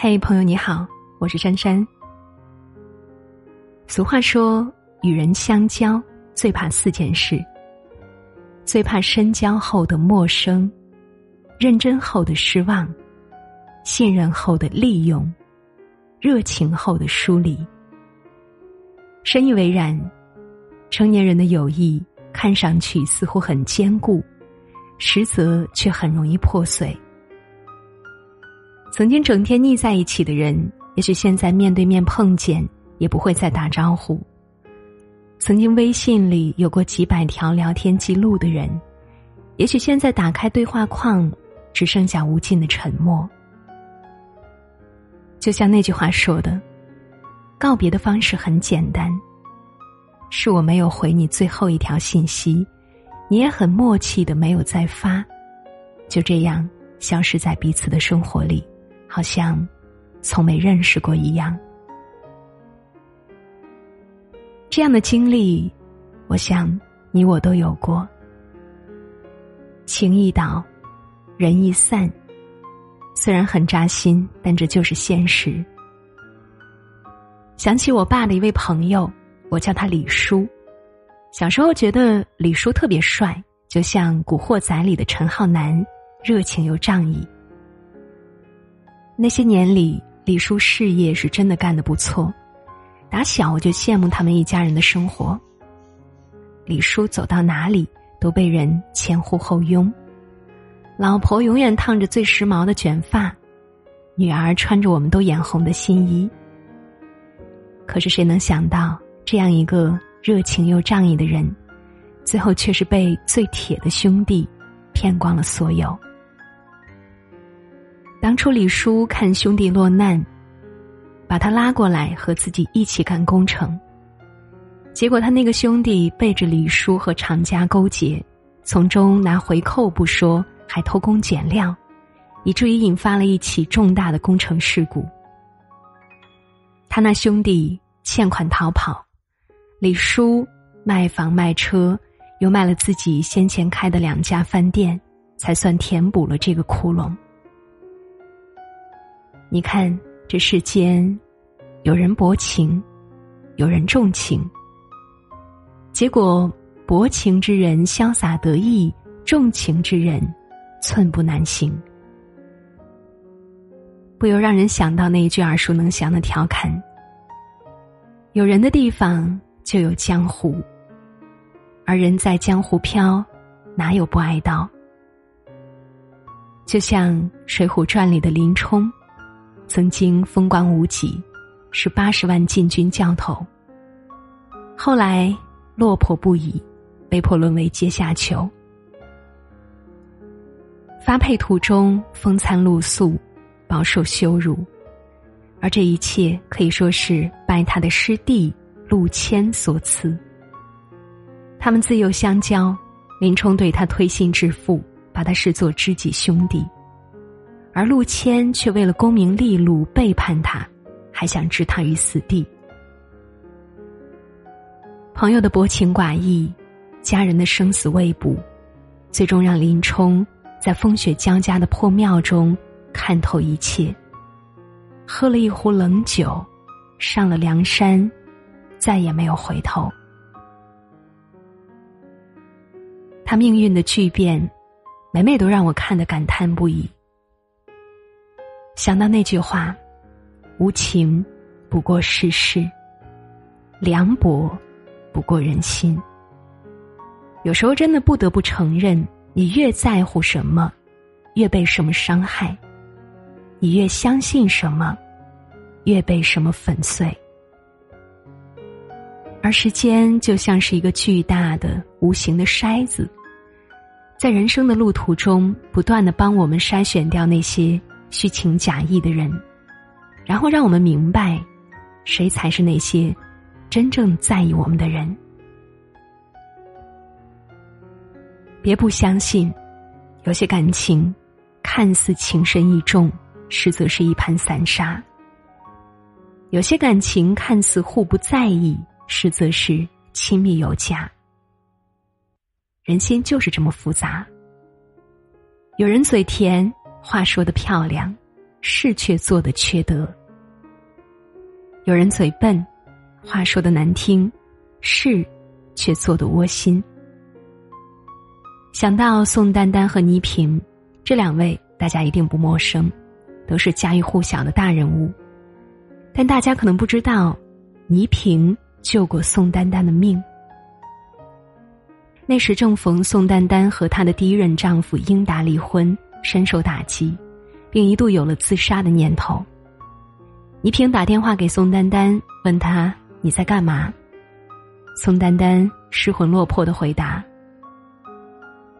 嘿，朋友你好，我是珊珊。俗话说，与人相交最怕四件事：最怕深交后的陌生，认真后的失望，信任后的利用，热情后的疏离。深以为然，成年人的友谊看上去似乎很坚固，实则却很容易破碎。曾经整天腻在一起的人，也许现在面对面碰见也不会再打招呼。曾经微信里有过几百条聊天记录的人，也许现在打开对话框，只剩下无尽的沉默。就像那句话说的：“告别的方式很简单，是我没有回你最后一条信息，你也很默契的没有再发，就这样消失在彼此的生活里。”好像从没认识过一样。这样的经历，我想你我都有过。情易倒，人易散，虽然很扎心，但这就是现实。想起我爸的一位朋友，我叫他李叔。小时候觉得李叔特别帅，就像《古惑仔》里的陈浩南，热情又仗义。那些年里，李叔事业是真的干得不错。打小我就羡慕他们一家人的生活。李叔走到哪里都被人前呼后拥，老婆永远烫着最时髦的卷发，女儿穿着我们都眼红的新衣。可是谁能想到，这样一个热情又仗义的人，最后却是被最铁的兄弟骗光了所有。当初李叔看兄弟落难，把他拉过来和自己一起干工程。结果他那个兄弟背着李叔和厂家勾结，从中拿回扣不说，还偷工减料，以至于引发了一起重大的工程事故。他那兄弟欠款逃跑，李叔卖房卖车，又卖了自己先前开的两家饭店，才算填补了这个窟窿。你看，这世间，有人薄情，有人重情。结果，薄情之人潇洒得意，重情之人寸步难行。不由让人想到那一句耳熟能详的调侃：“有人的地方就有江湖，而人在江湖飘，哪有不挨刀？”就像《水浒传》里的林冲。曾经风光无几，是八十万禁军教头。后来落魄不已，被迫沦为阶下囚。发配途中风餐露宿，饱受羞辱，而这一切可以说是拜他的师弟陆谦所赐。他们自幼相交，林冲对他推心置腹，把他视作知己兄弟。而陆谦却为了功名利禄背叛他，还想置他于死地。朋友的薄情寡义，家人的生死未卜，最终让林冲在风雪交加的破庙中看透一切。喝了一壶冷酒，上了梁山，再也没有回头。他命运的巨变，每每都让我看得感叹不已。想到那句话：“无情不过世事，凉薄不过人心。”有时候真的不得不承认，你越在乎什么，越被什么伤害；你越相信什么，越被什么粉碎。而时间就像是一个巨大的无形的筛子，在人生的路途中，不断的帮我们筛选掉那些。虚情假意的人，然后让我们明白，谁才是那些真正在意我们的人。别不相信，有些感情看似情深意重，实则是一盘散沙；有些感情看似互不在意，实则是亲密有加。人心就是这么复杂。有人嘴甜。话说的漂亮，事却做的缺德。有人嘴笨，话说的难听，事却做的窝心。想到宋丹丹和倪萍这两位，大家一定不陌生，都是家喻户晓的大人物。但大家可能不知道，倪萍救过宋丹丹的命。那时正逢宋丹丹和她的第一任丈夫英达离婚，深受打击，并一度有了自杀的念头。倪萍打电话给宋丹丹，问她你在干嘛？宋丹丹失魂落魄的回答：“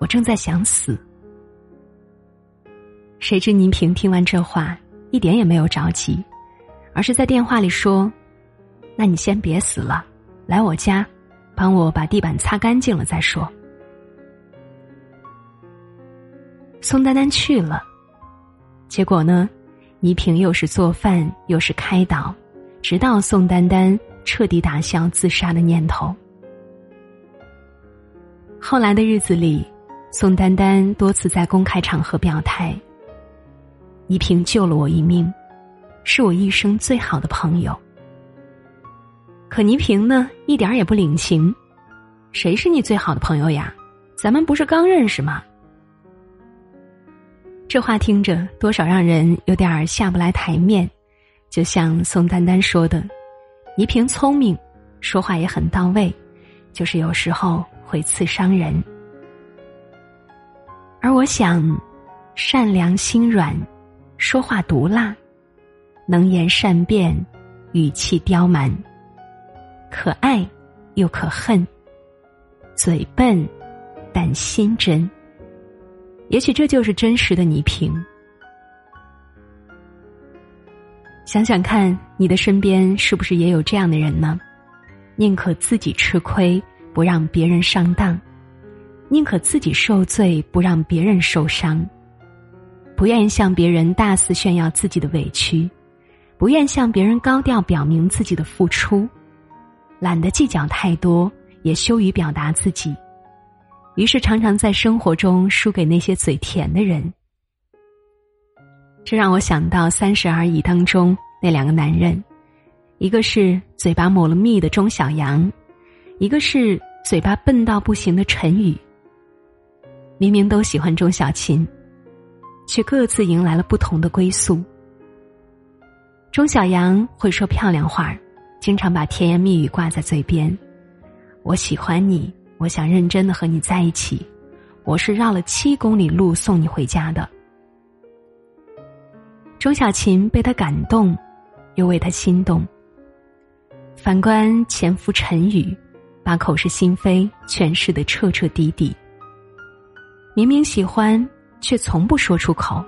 我正在想死。”谁知倪萍听完这话，一点也没有着急，而是在电话里说：“那你先别死了，来我家。”帮我把地板擦干净了再说。宋丹丹去了，结果呢？倪萍又是做饭又是开导，直到宋丹丹彻底打消自杀的念头。后来的日子里，宋丹丹多次在公开场合表态：“倪萍救了我一命，是我一生最好的朋友。”可倪萍呢，一点也不领情。谁是你最好的朋友呀？咱们不是刚认识吗？这话听着多少让人有点下不来台面。就像宋丹丹说的：“倪萍聪明，说话也很到位，就是有时候会刺伤人。”而我想，善良心软，说话毒辣，能言善辩，语气刁蛮。可爱，又可恨；嘴笨，但心真。也许这就是真实的倪萍。想想看，你的身边是不是也有这样的人呢？宁可自己吃亏，不让别人上当；宁可自己受罪，不让别人受伤；不愿意向别人大肆炫耀自己的委屈，不愿向别人高调表明自己的付出。懒得计较太多，也羞于表达自己，于是常常在生活中输给那些嘴甜的人。这让我想到《三十而已》当中那两个男人，一个是嘴巴抹了蜜的钟小阳，一个是嘴巴笨到不行的陈宇。明明都喜欢钟小琴，却各自迎来了不同的归宿。钟小阳会说漂亮话。经常把甜言蜜语挂在嘴边，我喜欢你，我想认真的和你在一起，我是绕了七公里路送你回家的。钟小琴被他感动，又为他心动。反观前夫陈宇，把口是心非诠释的彻彻底底。明明喜欢，却从不说出口；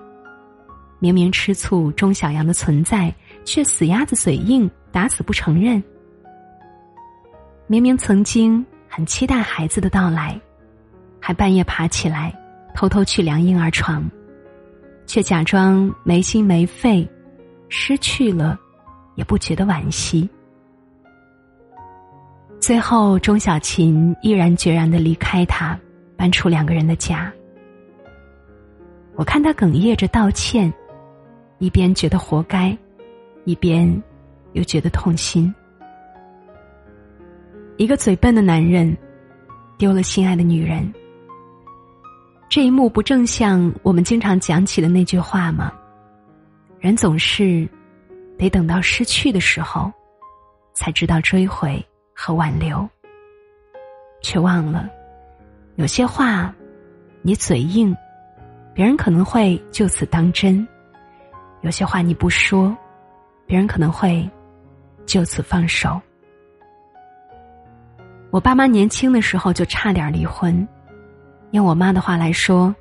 明明吃醋钟小阳的存在，却死鸭子嘴硬。打死不承认。明明曾经很期待孩子的到来，还半夜爬起来偷偷去量婴儿床，却假装没心没肺，失去了也不觉得惋惜。最后，钟小琴毅然决然的离开他，搬出两个人的家。我看他哽咽着道歉，一边觉得活该，一边。又觉得痛心。一个嘴笨的男人，丢了心爱的女人。这一幕不正像我们经常讲起的那句话吗？人总是得等到失去的时候，才知道追回和挽留。却忘了，有些话，你嘴硬，别人可能会就此当真；有些话你不说，别人可能会。就此放手。我爸妈年轻的时候就差点离婚，用我妈的话来说，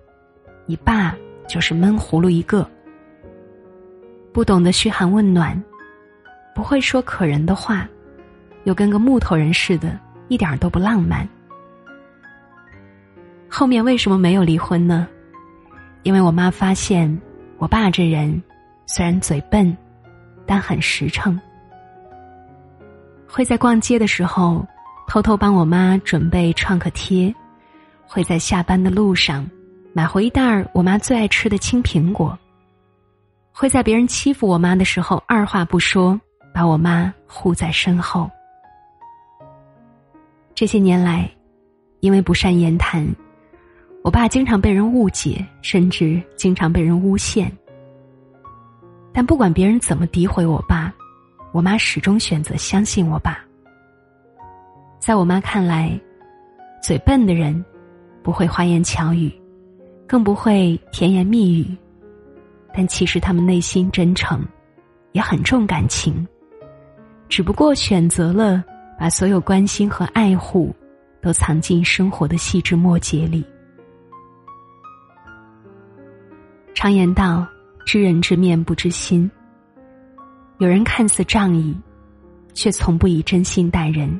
你爸就是闷葫芦一个，不懂得嘘寒问暖，不会说可人的话，又跟个木头人似的，一点都不浪漫。后面为什么没有离婚呢？因为我妈发现，我爸这人虽然嘴笨，但很实诚。会在逛街的时候偷偷帮我妈准备创可贴，会在下班的路上买回一袋儿我妈最爱吃的青苹果，会在别人欺负我妈的时候二话不说，把我妈护在身后。这些年来，因为不善言谈，我爸经常被人误解，甚至经常被人诬陷。但不管别人怎么诋毁我爸，我妈始终选择相信我爸。在我妈看来，嘴笨的人不会花言巧语，更不会甜言蜜语，但其实他们内心真诚，也很重感情，只不过选择了把所有关心和爱护都藏进生活的细枝末节里。常言道：“知人知面不知心。”有人看似仗义，却从不以真心待人。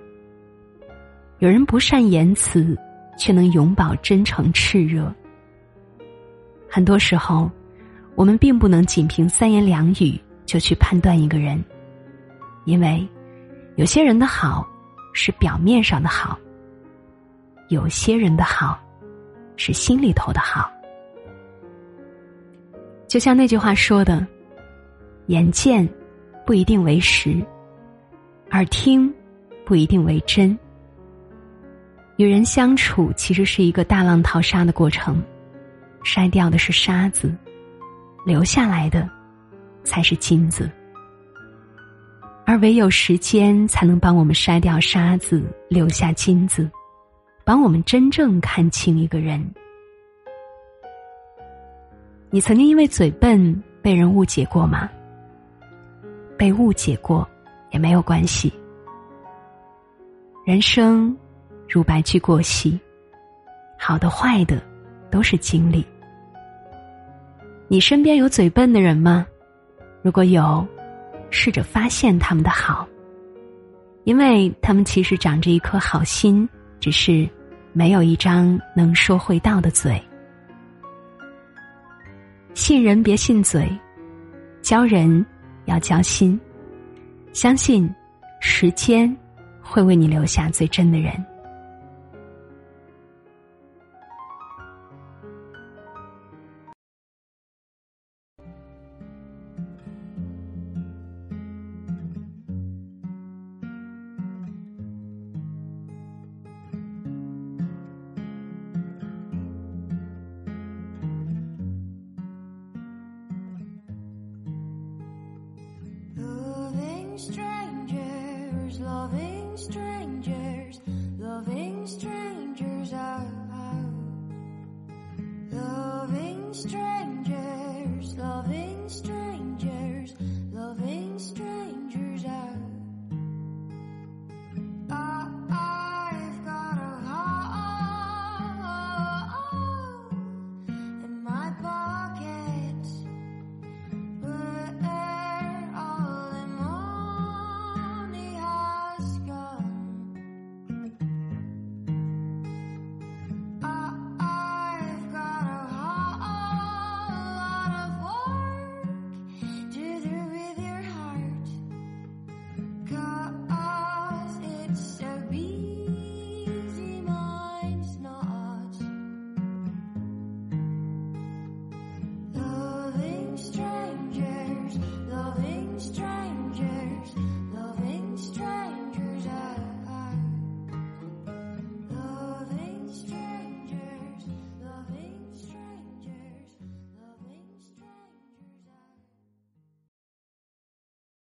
有人不善言辞，却能永葆真诚炽热。很多时候，我们并不能仅凭三言两语就去判断一个人，因为有些人的好是表面上的好，有些人的好是心里头的好。就像那句话说的：“眼见不一定为实，耳听不一定为真。”与人相处其实是一个大浪淘沙的过程，筛掉的是沙子，留下来的才是金子。而唯有时间才能帮我们筛掉沙子，留下金子，帮我们真正看清一个人。你曾经因为嘴笨被人误解过吗？被误解过也没有关系，人生。如白驹过隙，好的坏的，都是经历。你身边有嘴笨的人吗？如果有，试着发现他们的好，因为他们其实长着一颗好心，只是没有一张能说会道的嘴。信人别信嘴，交人要交心，相信时间会为你留下最真的人。